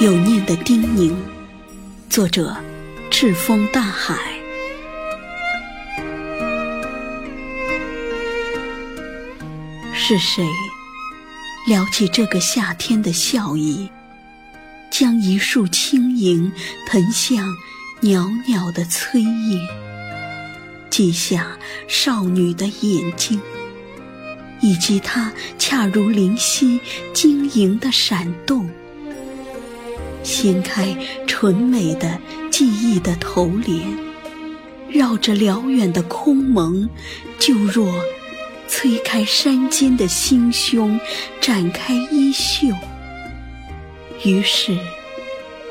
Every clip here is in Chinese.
有念的叮咛，作者：赤峰大海。是谁撩起这个夏天的笑意，将一束轻盈喷向袅袅的炊烟，记下少女的眼睛，以及她恰如灵犀晶莹的闪动。掀开纯美的记忆的头帘，绕着辽远的空蒙，就若催开山间的心胸，展开衣袖，于是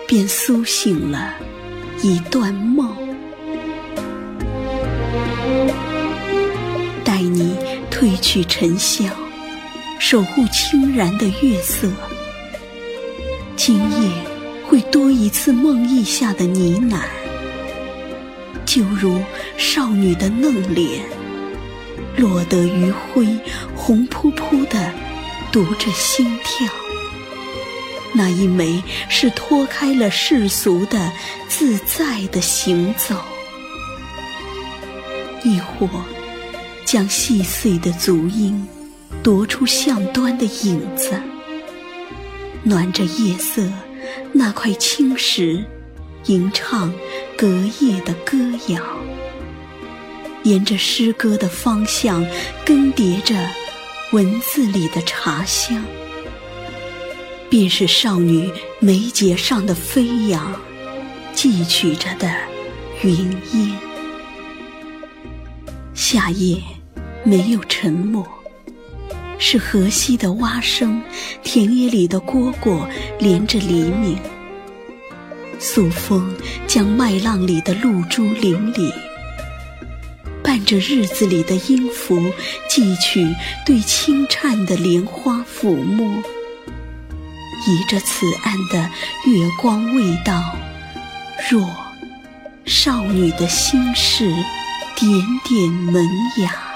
便苏醒了一段梦。待你褪去尘嚣，守护清然的月色，今夜。会多一次梦呓下的呢喃，就如少女的嫩脸，落得余晖，红扑扑的读着心跳。那一枚是脱开了世俗的自在的行走，亦或将细碎的足音夺出巷端的影子，暖着夜色。那块青石，吟唱隔夜的歌谣，沿着诗歌的方向，更迭着文字里的茶香，便是少女眉睫上的飞扬，寄取着的云烟。夏夜没有沉默。是河西的蛙声，田野里的蝈蝈连着黎明。素风将麦浪里的露珠淋漓，伴着日子里的音符，寄去对轻颤的莲花抚摸，倚着此岸的月光味道，若少女的心事，点点萌芽。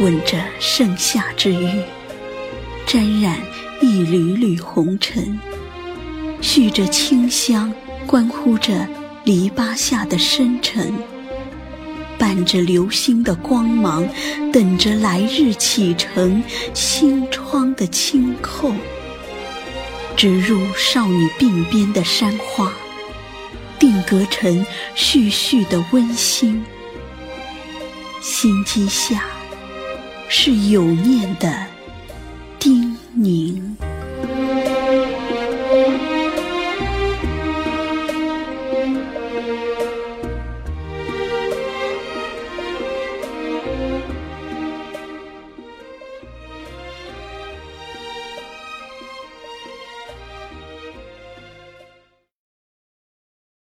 吻着盛夏之月，沾染一缕缕红尘，续着清香，关乎着篱笆下的深沉，伴着流星的光芒，等着来日启程，心窗的轻扣，植入少女鬓边的山花，定格成絮絮的温馨，心机下。是有念的叮咛。